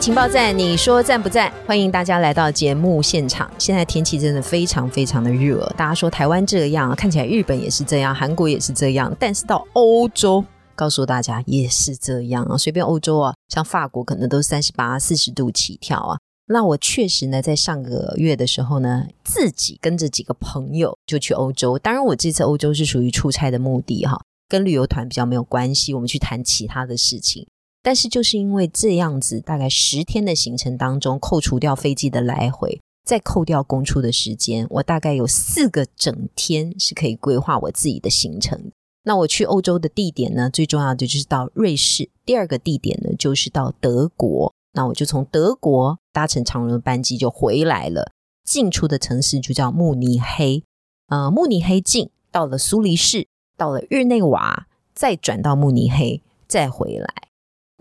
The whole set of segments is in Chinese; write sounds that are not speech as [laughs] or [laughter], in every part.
情报站，你说赞不赞？欢迎大家来到节目现场。现在天气真的非常非常的热，大家说台湾这样，看起来日本也是这样，韩国也是这样，但是到欧洲。告诉大家也是这样啊，随便欧洲啊，像法国可能都三十八、四十度起跳啊。那我确实呢，在上个月的时候呢，自己跟着几个朋友就去欧洲。当然，我这次欧洲是属于出差的目的哈，跟旅游团比较没有关系。我们去谈其他的事情。但是就是因为这样子，大概十天的行程当中，扣除掉飞机的来回，再扣掉公出的时间，我大概有四个整天是可以规划我自己的行程。那我去欧洲的地点呢，最重要的就是到瑞士。第二个地点呢，就是到德国。那我就从德国搭乘长荣的班机就回来了。进出的城市就叫慕尼黑。呃，慕尼黑进到了苏黎世，到了日内瓦，再转到慕尼黑，再回来。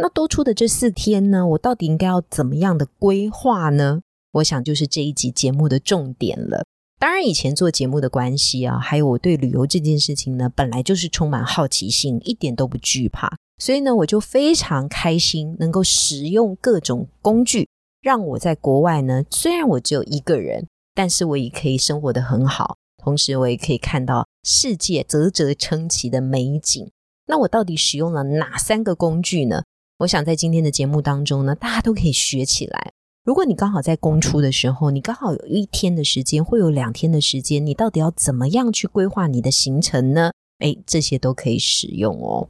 那多出的这四天呢，我到底应该要怎么样的规划呢？我想就是这一集节目的重点了。当然，以前做节目的关系啊，还有我对旅游这件事情呢，本来就是充满好奇心，一点都不惧怕。所以呢，我就非常开心能够使用各种工具，让我在国外呢，虽然我只有一个人，但是我也可以生活的很好，同时我也可以看到世界啧啧称奇的美景。那我到底使用了哪三个工具呢？我想在今天的节目当中呢，大家都可以学起来。如果你刚好在公出的时候，你刚好有一天的时间，会有两天的时间，你到底要怎么样去规划你的行程呢？哎，这些都可以使用哦。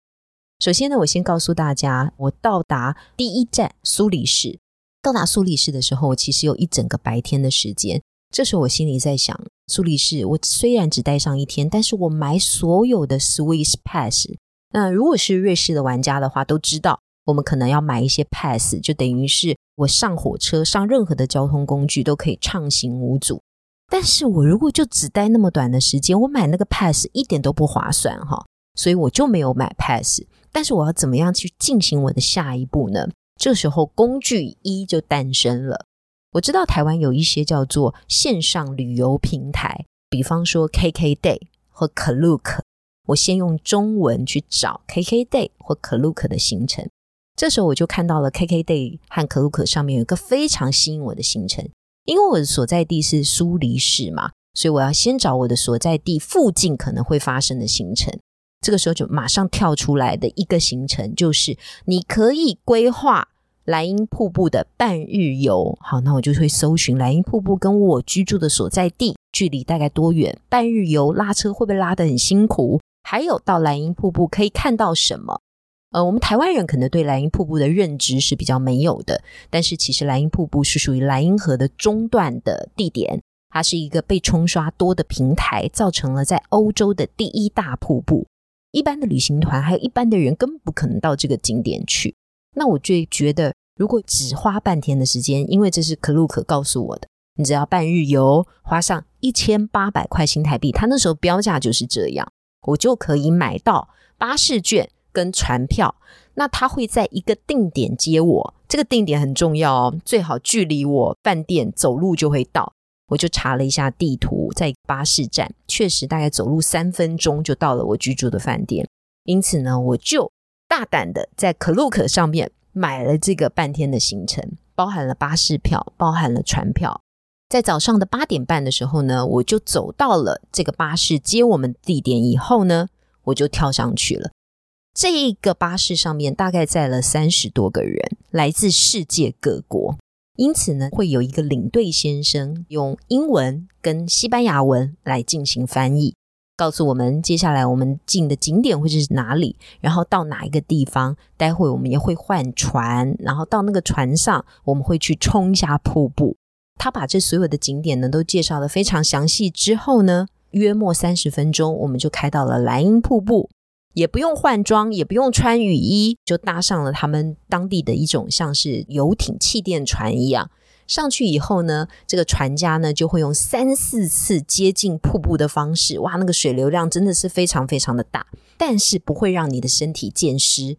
首先呢，我先告诉大家，我到达第一站苏黎世。到达苏黎世的时候，我其实有一整个白天的时间。这时候我心里在想，苏黎世我虽然只待上一天，但是我买所有的 Swiss Pass。那如果是瑞士的玩家的话，都知道我们可能要买一些 Pass，就等于是。我上火车上任何的交通工具都可以畅行无阻，但是我如果就只待那么短的时间，我买那个 pass 一点都不划算哈，所以我就没有买 pass。但是我要怎么样去进行我的下一步呢？这时候工具一就诞生了。我知道台湾有一些叫做线上旅游平台，比方说 KKday 和 Klook。我先用中文去找 KKday 或 Klook 的行程。这时候我就看到了 KKday 和可鲁可上面有一个非常吸引我的行程，因为我的所在地是苏黎世嘛，所以我要先找我的所在地附近可能会发生的行程。这个时候就马上跳出来的一个行程就是你可以规划莱茵瀑布的半日游。好，那我就会搜寻莱茵瀑布跟我居住的所在地距离大概多远，半日游拉车会不会拉得很辛苦，还有到莱茵瀑布可以看到什么。呃，我们台湾人可能对莱茵瀑布的认知是比较没有的，但是其实莱茵瀑布是属于莱茵河的中段的地点，它是一个被冲刷多的平台，造成了在欧洲的第一大瀑布。一般的旅行团还有一般的人根本不可能到这个景点去。那我就觉得，如果只花半天的时间，因为这是可鲁可告诉我的，你只要半日游，花上一千八百块新台币，他那时候标价就是这样，我就可以买到巴士券。跟船票，那他会在一个定点接我，这个定点很重要哦，最好距离我饭店走路就会到。我就查了一下地图，在巴士站，确实大概走路三分钟就到了我居住的饭店。因此呢，我就大胆的在 Klook 上面买了这个半天的行程，包含了巴士票，包含了船票。在早上的八点半的时候呢，我就走到了这个巴士接我们地点以后呢，我就跳上去了。这一个巴士上面大概载了三十多个人，来自世界各国。因此呢，会有一个领队先生用英文跟西班牙文来进行翻译，告诉我们接下来我们进的景点会是哪里，然后到哪一个地方。待会我们也会换船，然后到那个船上，我们会去冲一下瀑布。他把这所有的景点呢都介绍的非常详细之后呢，约莫三十分钟，我们就开到了莱茵瀑布。也不用换装，也不用穿雨衣，就搭上了他们当地的一种像是游艇、气垫船一样，上去以后呢，这个船家呢就会用三四次接近瀑布的方式，哇，那个水流量真的是非常非常的大，但是不会让你的身体溅湿。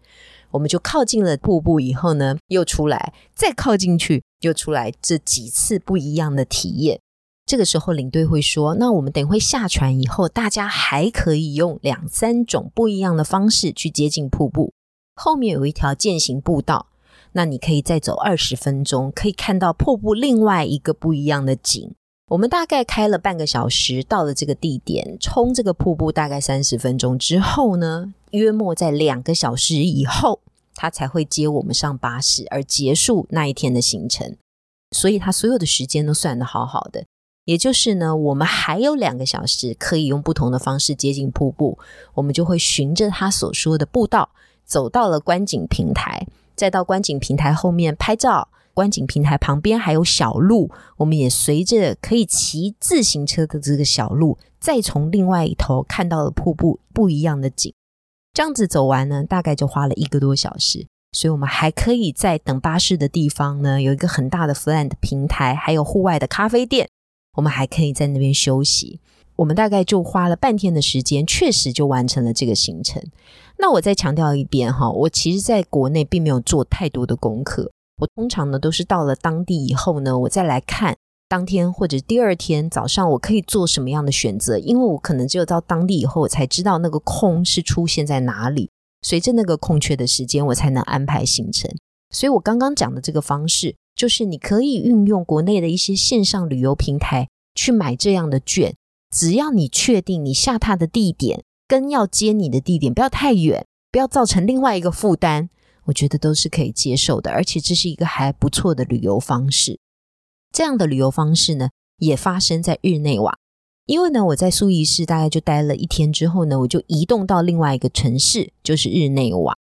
我们就靠近了瀑布以后呢，又出来，再靠进去，又出来，这几次不一样的体验。这个时候领队会说：“那我们等会下船以后，大家还可以用两三种不一样的方式去接近瀑布。后面有一条践行步道，那你可以再走二十分钟，可以看到瀑布另外一个不一样的景。我们大概开了半个小时，到了这个地点，冲这个瀑布大概三十分钟之后呢。”约莫在两个小时以后，他才会接我们上巴士，而结束那一天的行程。所以他所有的时间都算得好好的。也就是呢，我们还有两个小时可以用不同的方式接近瀑布。我们就会循着他所说的步道，走到了观景平台，再到观景平台后面拍照。观景平台旁边还有小路，我们也随着可以骑自行车的这个小路，再从另外一头看到了瀑布不一样的景。这样子走完呢，大概就花了一个多小时，所以我们还可以在等巴士的地方呢，有一个很大的 flat 平台，还有户外的咖啡店，我们还可以在那边休息。我们大概就花了半天的时间，确实就完成了这个行程。那我再强调一遍哈，我其实在国内并没有做太多的功课，我通常呢都是到了当地以后呢，我再来看。当天或者第二天早上，我可以做什么样的选择？因为我可能只有到当地以后，我才知道那个空是出现在哪里。随着那个空缺的时间，我才能安排行程。所以我刚刚讲的这个方式，就是你可以运用国内的一些线上旅游平台去买这样的券。只要你确定你下榻的地点跟要接你的地点不要太远，不要造成另外一个负担，我觉得都是可以接受的。而且这是一个还不错的旅游方式。这样的旅游方式呢，也发生在日内瓦。因为呢，我在苏伊士大概就待了一天之后呢，我就移动到另外一个城市，就是日内瓦。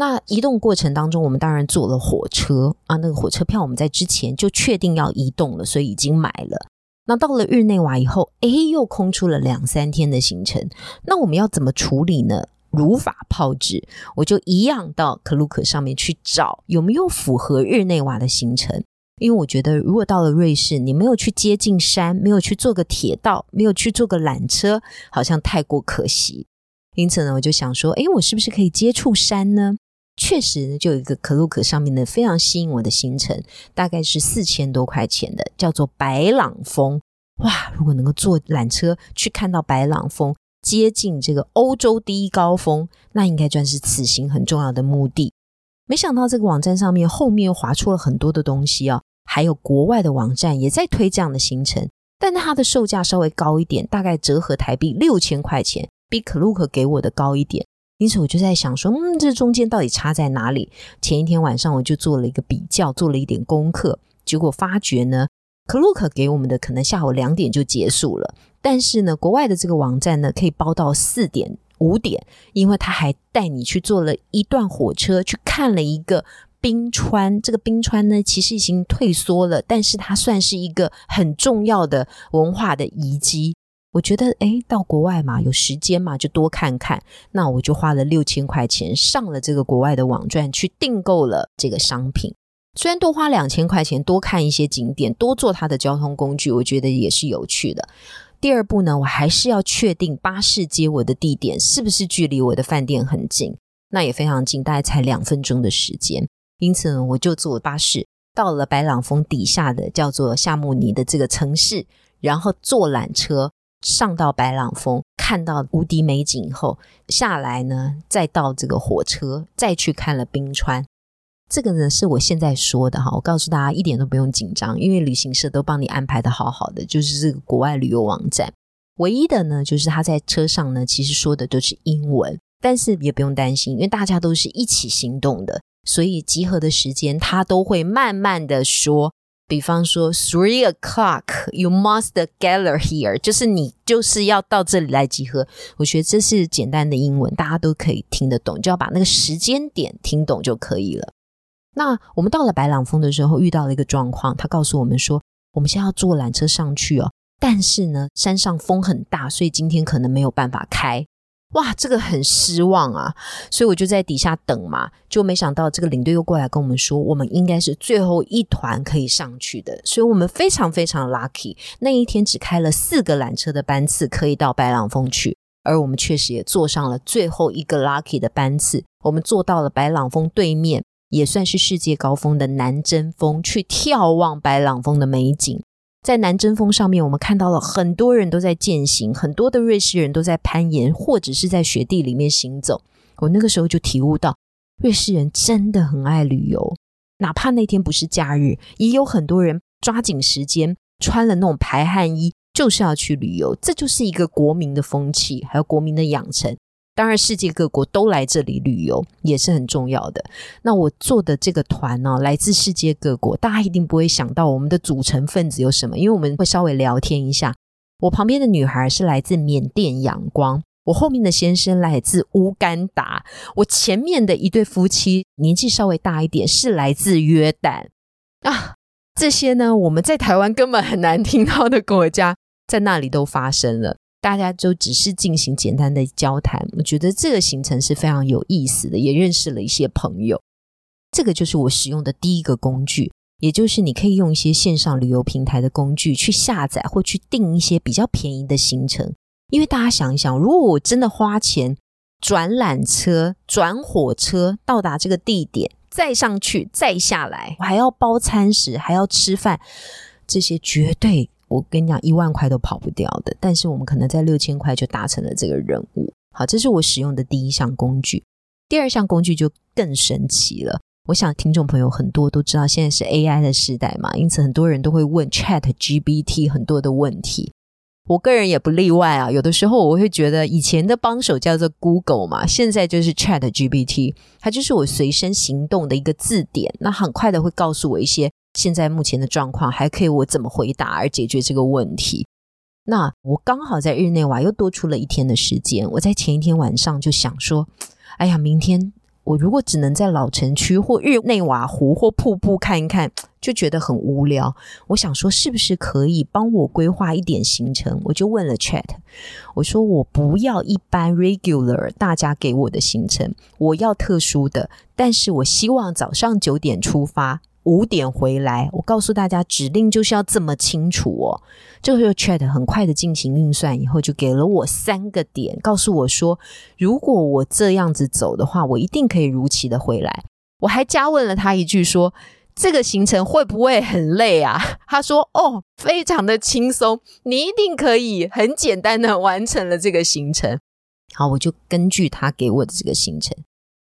那移动过程当中，我们当然坐了火车啊，那个火车票我们在之前就确定要移动了，所以已经买了。那到了日内瓦以后，哎，又空出了两三天的行程。那我们要怎么处理呢？如法炮制，我就一样到克鲁克上面去找有没有符合日内瓦的行程。因为我觉得，如果到了瑞士，你没有去接近山，没有去坐个铁道，没有去坐个缆车，好像太过可惜。因此呢，我就想说，哎，我是不是可以接触山呢？确实呢，就有一个可鲁可上面的非常吸引我的行程，大概是四千多块钱的，叫做白朗峰。哇，如果能够坐缆车去看到白朗峰，接近这个欧洲第一高峰，那应该算是此行很重要的目的。没想到这个网站上面后面又划出了很多的东西哦。还有国外的网站也在推这样的行程，但它的售价稍微高一点，大概折合台币六千块钱，比可鲁克给我的高一点。因此我就在想说，嗯，这中间到底差在哪里？前一天晚上我就做了一个比较，做了一点功课，结果发觉呢，可鲁克给我们的可能下午两点就结束了，但是呢，国外的这个网站呢，可以包到四点五点，因为他还带你去坐了一段火车，去看了一个。冰川这个冰川呢，其实已经退缩了，但是它算是一个很重要的文化的遗迹。我觉得，哎，到国外嘛，有时间嘛，就多看看。那我就花了六千块钱上了这个国外的网站去订购了这个商品。虽然多花两千块钱，多看一些景点，多坐它的交通工具，我觉得也是有趣的。第二步呢，我还是要确定巴士接我的地点是不是距离我的饭店很近，那也非常近，大概才两分钟的时间。因此呢，我就坐巴士到了白朗峰底下的叫做夏慕尼的这个城市，然后坐缆车上到白朗峰，看到无敌美景后下来呢，再到这个火车再去看了冰川。这个呢是我现在说的哈，我告诉大家一点都不用紧张，因为旅行社都帮你安排的好好的，就是这个国外旅游网站。唯一的呢，就是他在车上呢，其实说的都是英文，但是也不用担心，因为大家都是一起行动的。所以集合的时间，他都会慢慢的说，比方说 three o'clock，you must gather here，就是你就是要到这里来集合。我觉得这是简单的英文，大家都可以听得懂，就要把那个时间点听懂就可以了。那我们到了白朗峰的时候，遇到了一个状况，他告诉我们说，我们现在要坐缆车上去哦，但是呢，山上风很大，所以今天可能没有办法开。哇，这个很失望啊！所以我就在底下等嘛，就没想到这个领队又过来跟我们说，我们应该是最后一团可以上去的，所以我们非常非常 lucky。那一天只开了四个缆车的班次可以到白朗峰去，而我们确实也坐上了最后一个 lucky 的班次，我们坐到了白朗峰对面，也算是世界高峰的南针峰，去眺望白朗峰的美景。在南针峰上面，我们看到了很多人都在践行，很多的瑞士人都在攀岩，或者是在雪地里面行走。我那个时候就体悟到，瑞士人真的很爱旅游，哪怕那天不是假日，也有很多人抓紧时间，穿了那种排汗衣，就是要去旅游。这就是一个国民的风气，还有国民的养成。当然，世界各国都来这里旅游也是很重要的。那我做的这个团呢，来自世界各国，大家一定不会想到我们的组成分子有什么，因为我们会稍微聊天一下。我旁边的女孩是来自缅甸仰光，我后面的先生来自乌干达，我前面的一对夫妻年纪稍微大一点，是来自约旦啊。这些呢，我们在台湾根本很难听到的国家，在那里都发生了。大家就只是进行简单的交谈，我觉得这个行程是非常有意思的，也认识了一些朋友。这个就是我使用的第一个工具，也就是你可以用一些线上旅游平台的工具去下载或去订一些比较便宜的行程。因为大家想一想，如果我真的花钱转缆车、转火车到达这个地点，再上去、再下来，我还要包餐食，还要吃饭，这些绝对。我跟你讲，一万块都跑不掉的，但是我们可能在六千块就达成了这个任务。好，这是我使用的第一项工具。第二项工具就更神奇了。我想听众朋友很多都知道，现在是 AI 的时代嘛，因此很多人都会问 Chat GPT 很多的问题。我个人也不例外啊。有的时候我会觉得，以前的帮手叫做 Google 嘛，现在就是 Chat GPT，它就是我随身行动的一个字典。那很快的会告诉我一些。现在目前的状况还可以，我怎么回答而解决这个问题？那我刚好在日内瓦又多出了一天的时间，我在前一天晚上就想说，哎呀，明天我如果只能在老城区或日内瓦湖或瀑布看一看，就觉得很无聊。我想说，是不是可以帮我规划一点行程？我就问了 Chat，我说我不要一般 regular 大家给我的行程，我要特殊的，但是我希望早上九点出发。五点回来，我告诉大家指令就是要这么清楚哦。这个 Chat 很快的进行运算以后，就给了我三个点，告诉我说，如果我这样子走的话，我一定可以如期的回来。我还加问了他一句，说这个行程会不会很累啊？[laughs] 他说哦，非常的轻松，你一定可以很简单的完成了这个行程。好，我就根据他给我的这个行程。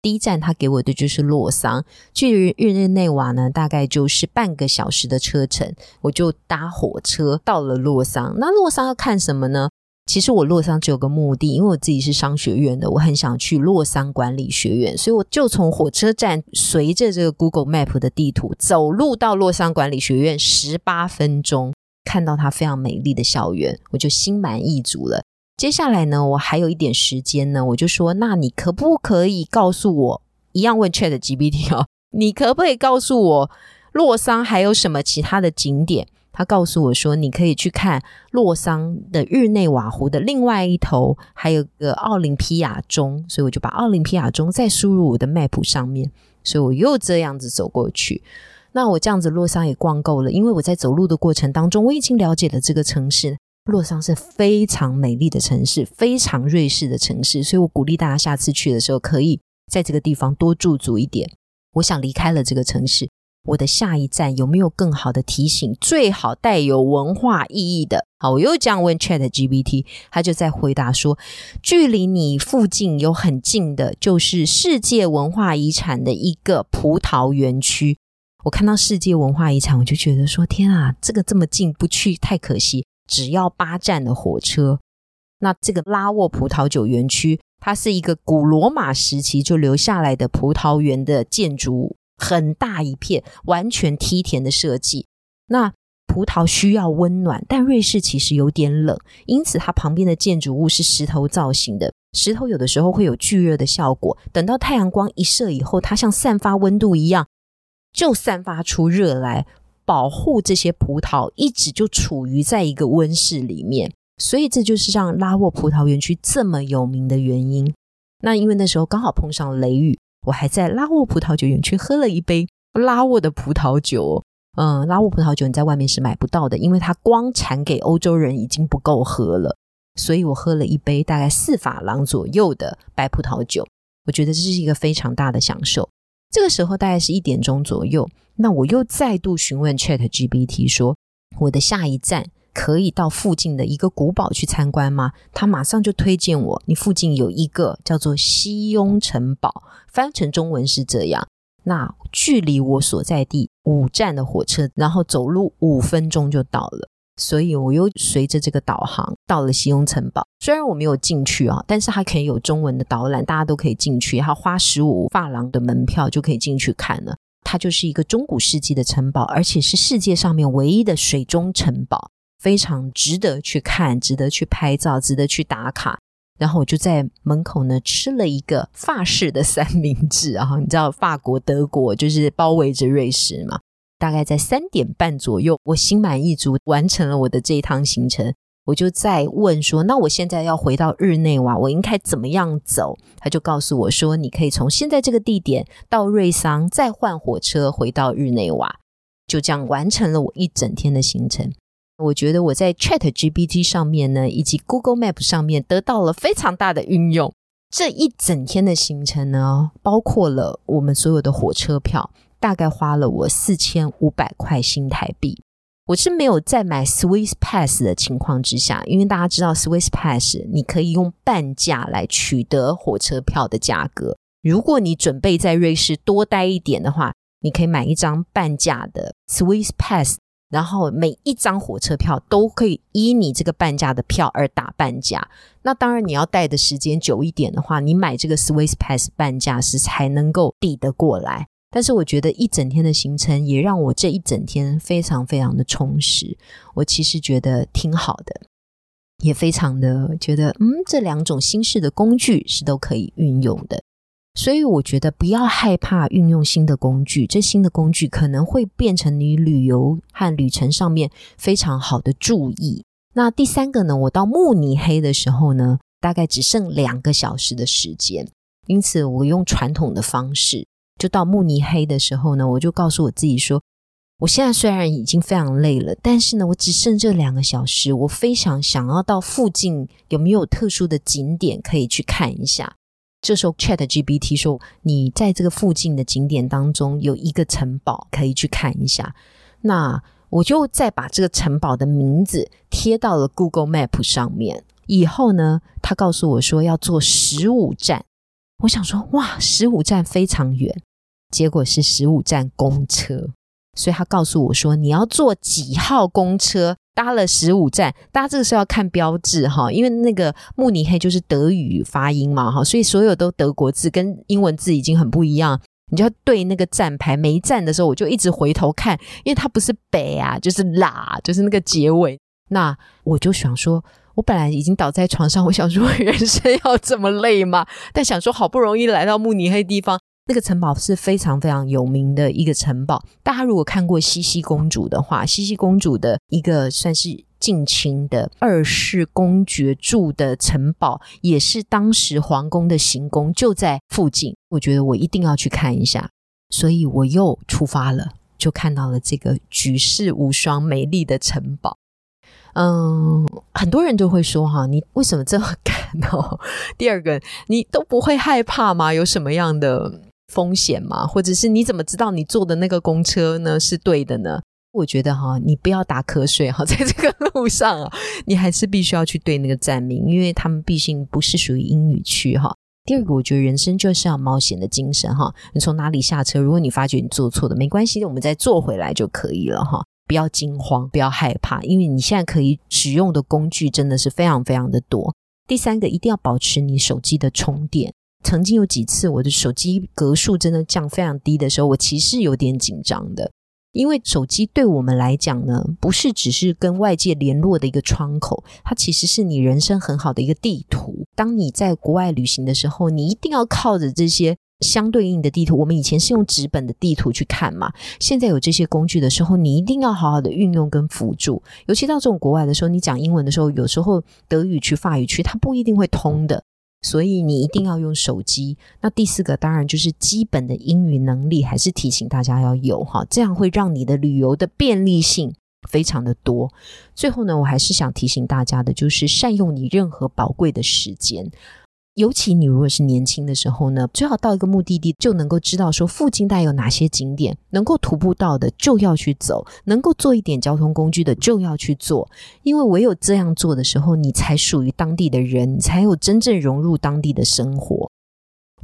第一站他给我的就是洛桑，距日日内瓦呢大概就是半个小时的车程，我就搭火车到了洛桑。那洛桑要看什么呢？其实我洛桑只有个目的，因为我自己是商学院的，我很想去洛桑管理学院，所以我就从火车站随着这个 Google Map 的地图走路到洛桑管理学院，十八分钟看到它非常美丽的校园，我就心满意足了。接下来呢，我还有一点时间呢，我就说，那你可不可以告诉我，一样问 Chat GPT 哦，[laughs] 你可不可以告诉我洛桑还有什么其他的景点？他告诉我说，你可以去看洛桑的日内瓦湖的另外一头，还有个奥林匹亚钟，所以我就把奥林匹亚钟再输入我的 Map 上面，所以我又这样子走过去。那我这样子洛桑也逛够了，因为我在走路的过程当中，我已经了解了这个城市。洛桑是非常美丽的城市，非常瑞士的城市，所以我鼓励大家下次去的时候，可以在这个地方多驻足一点。我想离开了这个城市，我的下一站有没有更好的提醒？最好带有文化意义的。好，我又这样问 Chat GPT，他就在回答说，距离你附近有很近的，就是世界文化遗产的一个葡萄园区。我看到世界文化遗产，我就觉得说，天啊，这个这么近，不去太可惜。只要八站的火车，那这个拉沃葡萄酒园区，它是一个古罗马时期就留下来的葡萄园的建筑物，很大一片，完全梯田的设计。那葡萄需要温暖，但瑞士其实有点冷，因此它旁边的建筑物是石头造型的。石头有的时候会有聚热的效果，等到太阳光一射以后，它像散发温度一样，就散发出热来。保护这些葡萄一直就处于在一个温室里面，所以这就是让拉沃葡萄园区这么有名的原因。那因为那时候刚好碰上雷雨，我还在拉沃葡萄酒园区喝了一杯拉沃的葡萄酒。嗯，拉沃葡萄酒你在外面是买不到的，因为它光产给欧洲人已经不够喝了。所以我喝了一杯大概四法郎左右的白葡萄酒，我觉得这是一个非常大的享受。这个时候大概是一点钟左右，那我又再度询问 Chat GPT 说，我的下一站可以到附近的一个古堡去参观吗？他马上就推荐我，你附近有一个叫做西雍城堡，翻成中文是这样。那距离我所在地五站的火车，然后走路五分钟就到了。所以我又随着这个导航到了西雍城堡，虽然我没有进去啊，但是它可以有中文的导览，大家都可以进去，它花十五法郎的门票就可以进去看了。它就是一个中古世纪的城堡，而且是世界上面唯一的水中城堡，非常值得去看，值得去拍照，值得去打卡。然后我就在门口呢吃了一个法式的三明治啊，你知道法国、德国就是包围着瑞士嘛。大概在三点半左右，我心满意足完成了我的这一趟行程。我就在问说：“那我现在要回到日内瓦，我应该怎么样走？”他就告诉我说：“你可以从现在这个地点到瑞桑，再换火车回到日内瓦。”就这样完成了我一整天的行程。我觉得我在 Chat GPT 上面呢，以及 Google Map 上面得到了非常大的运用。这一整天的行程呢，包括了我们所有的火车票。大概花了我四千五百块新台币。我是没有在买 Swiss Pass 的情况之下，因为大家知道 Swiss Pass 你可以用半价来取得火车票的价格。如果你准备在瑞士多待一点的话，你可以买一张半价的 Swiss Pass，然后每一张火车票都可以依你这个半价的票而打半价。那当然，你要待的时间久一点的话，你买这个 Swiss Pass 半价时才能够抵得过来。但是我觉得一整天的行程也让我这一整天非常非常的充实。我其实觉得挺好的，也非常的觉得，嗯，这两种新式的工具是都可以运用的。所以我觉得不要害怕运用新的工具，这新的工具可能会变成你旅游和旅程上面非常好的注意。那第三个呢，我到慕尼黑的时候呢，大概只剩两个小时的时间，因此我用传统的方式。就到慕尼黑的时候呢，我就告诉我自己说，我现在虽然已经非常累了，但是呢，我只剩这两个小时，我非常想要到附近有没有特殊的景点可以去看一下。这时候 Chat GPT 说，你在这个附近的景点当中有一个城堡可以去看一下。那我就再把这个城堡的名字贴到了 Google Map 上面。以后呢，他告诉我说要坐十五站。我想说，哇，十五站非常远。结果是十五站公车，所以他告诉我说：“你要坐几号公车？搭了十五站，大家这个时候要看标志哈，因为那个慕尼黑就是德语发音嘛哈，所以所有都德国字跟英文字已经很不一样。你就要对那个站牌，每一站的时候我就一直回头看，因为它不是北啊，就是啦，就是那个结尾。那我就想说，我本来已经倒在床上，我想说 [laughs] 人生要这么累吗？但想说好不容易来到慕尼黑地方。”那个城堡是非常非常有名的一个城堡。大家如果看过西西公主的话，西西公主的一个算是近亲的二世公爵住的城堡，也是当时皇宫的行宫就在附近。我觉得我一定要去看一下，所以我又出发了，就看到了这个举世无双、美丽的城堡。嗯，很多人都会说哈，你为什么这么 [laughs] 敢哦？[laughs] 第二个，你都不会害怕吗？有什么样的？风险吗？或者是你怎么知道你坐的那个公车呢是对的呢？我觉得哈，你不要打瞌睡哈，[laughs] 在这个路上啊，你还是必须要去对那个站名，因为他们毕竟不是属于英语区哈。第二个，我觉得人生就是要冒险的精神哈。你从哪里下车，如果你发觉你坐错的，没关系，我们再坐回来就可以了哈。不要惊慌，不要害怕，因为你现在可以使用的工具真的是非常非常的多。第三个，一定要保持你手机的充电。曾经有几次，我的手机格数真的降非常低的时候，我其实有点紧张的。因为手机对我们来讲呢，不是只是跟外界联络的一个窗口，它其实是你人生很好的一个地图。当你在国外旅行的时候，你一定要靠着这些相对应的地图。我们以前是用纸本的地图去看嘛，现在有这些工具的时候，你一定要好好的运用跟辅助。尤其到这种国外的时候，你讲英文的时候，有时候德语区、法语区它不一定会通的，所以你一定要用手机。那第四个当然就是基本的英语能力，还是提醒大家要有哈，这样会让你的旅游的便利性。非常的多。最后呢，我还是想提醒大家的，就是善用你任何宝贵的时间。尤其你如果是年轻的时候呢，最好到一个目的地就能够知道说附近带有哪些景点，能够徒步到的就要去走，能够坐一点交通工具的就要去做。因为唯有这样做的时候，你才属于当地的人，你才有真正融入当地的生活。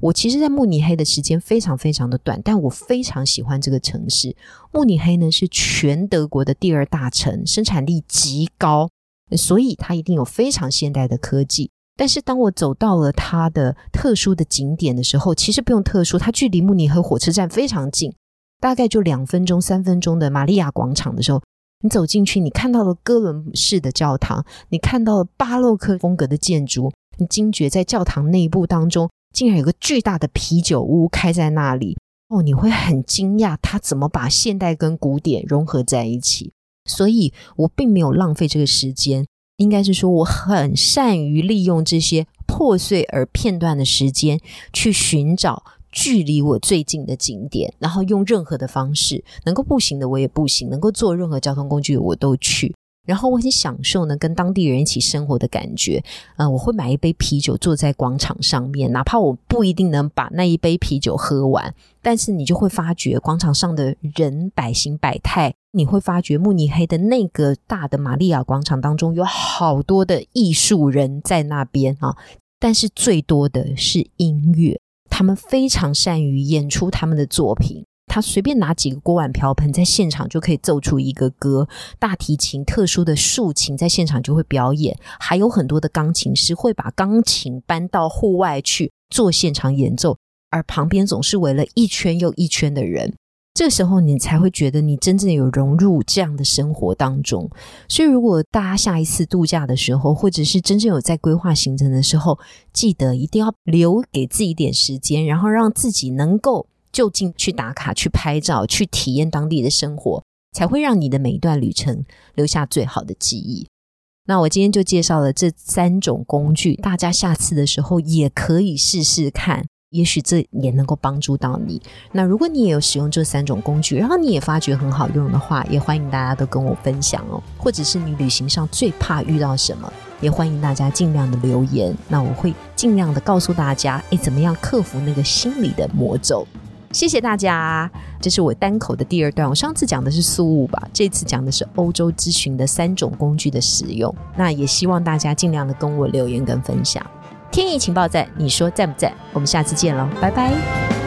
我其实，在慕尼黑的时间非常非常的短，但我非常喜欢这个城市。慕尼黑呢是全德国的第二大城，生产力极高，所以它一定有非常现代的科技。但是，当我走到了它的特殊的景点的时候，其实不用特殊，它距离慕尼黑火车站非常近，大概就两分钟、三分钟的玛利亚广场的时候，你走进去，你看到了哥伦式的教堂，你看到了巴洛克风格的建筑，你惊觉在教堂内部当中。竟然有个巨大的啤酒屋开在那里哦，你会很惊讶，他怎么把现代跟古典融合在一起？所以我并没有浪费这个时间，应该是说我很善于利用这些破碎而片段的时间，去寻找距离我最近的景点，然后用任何的方式，能够步行的我也步行，能够坐任何交通工具我都去。然后我很享受呢，跟当地人一起生活的感觉。呃，我会买一杯啤酒，坐在广场上面，哪怕我不一定能把那一杯啤酒喝完，但是你就会发觉广场上的人百形百态。你会发觉慕尼黑的那个大的玛利亚广场当中有好多的艺术人在那边啊，但是最多的是音乐，他们非常善于演出他们的作品。他随便拿几个锅碗瓢盆，在现场就可以奏出一个歌。大提琴、特殊的竖琴，在现场就会表演。还有很多的钢琴师会把钢琴搬到户外去做现场演奏，而旁边总是围了一圈又一圈的人。这时候，你才会觉得你真正有融入这样的生活当中。所以，如果大家下一次度假的时候，或者是真正有在规划行程的时候，记得一定要留给自己一点时间，然后让自己能够。就近去打卡、去拍照、去体验当地的生活，才会让你的每一段旅程留下最好的记忆。那我今天就介绍了这三种工具，大家下次的时候也可以试试看，也许这也能够帮助到你。那如果你也有使用这三种工具，然后你也发觉很好用的话，也欢迎大家都跟我分享哦。或者是你旅行上最怕遇到什么，也欢迎大家尽量的留言，那我会尽量的告诉大家，哎，怎么样克服那个心理的魔咒。谢谢大家，这是我单口的第二段。我上次讲的是速物吧，这次讲的是欧洲咨询的三种工具的使用。那也希望大家尽量的跟我留言跟分享。天意情报站，你说在不在？我们下次见喽，拜拜。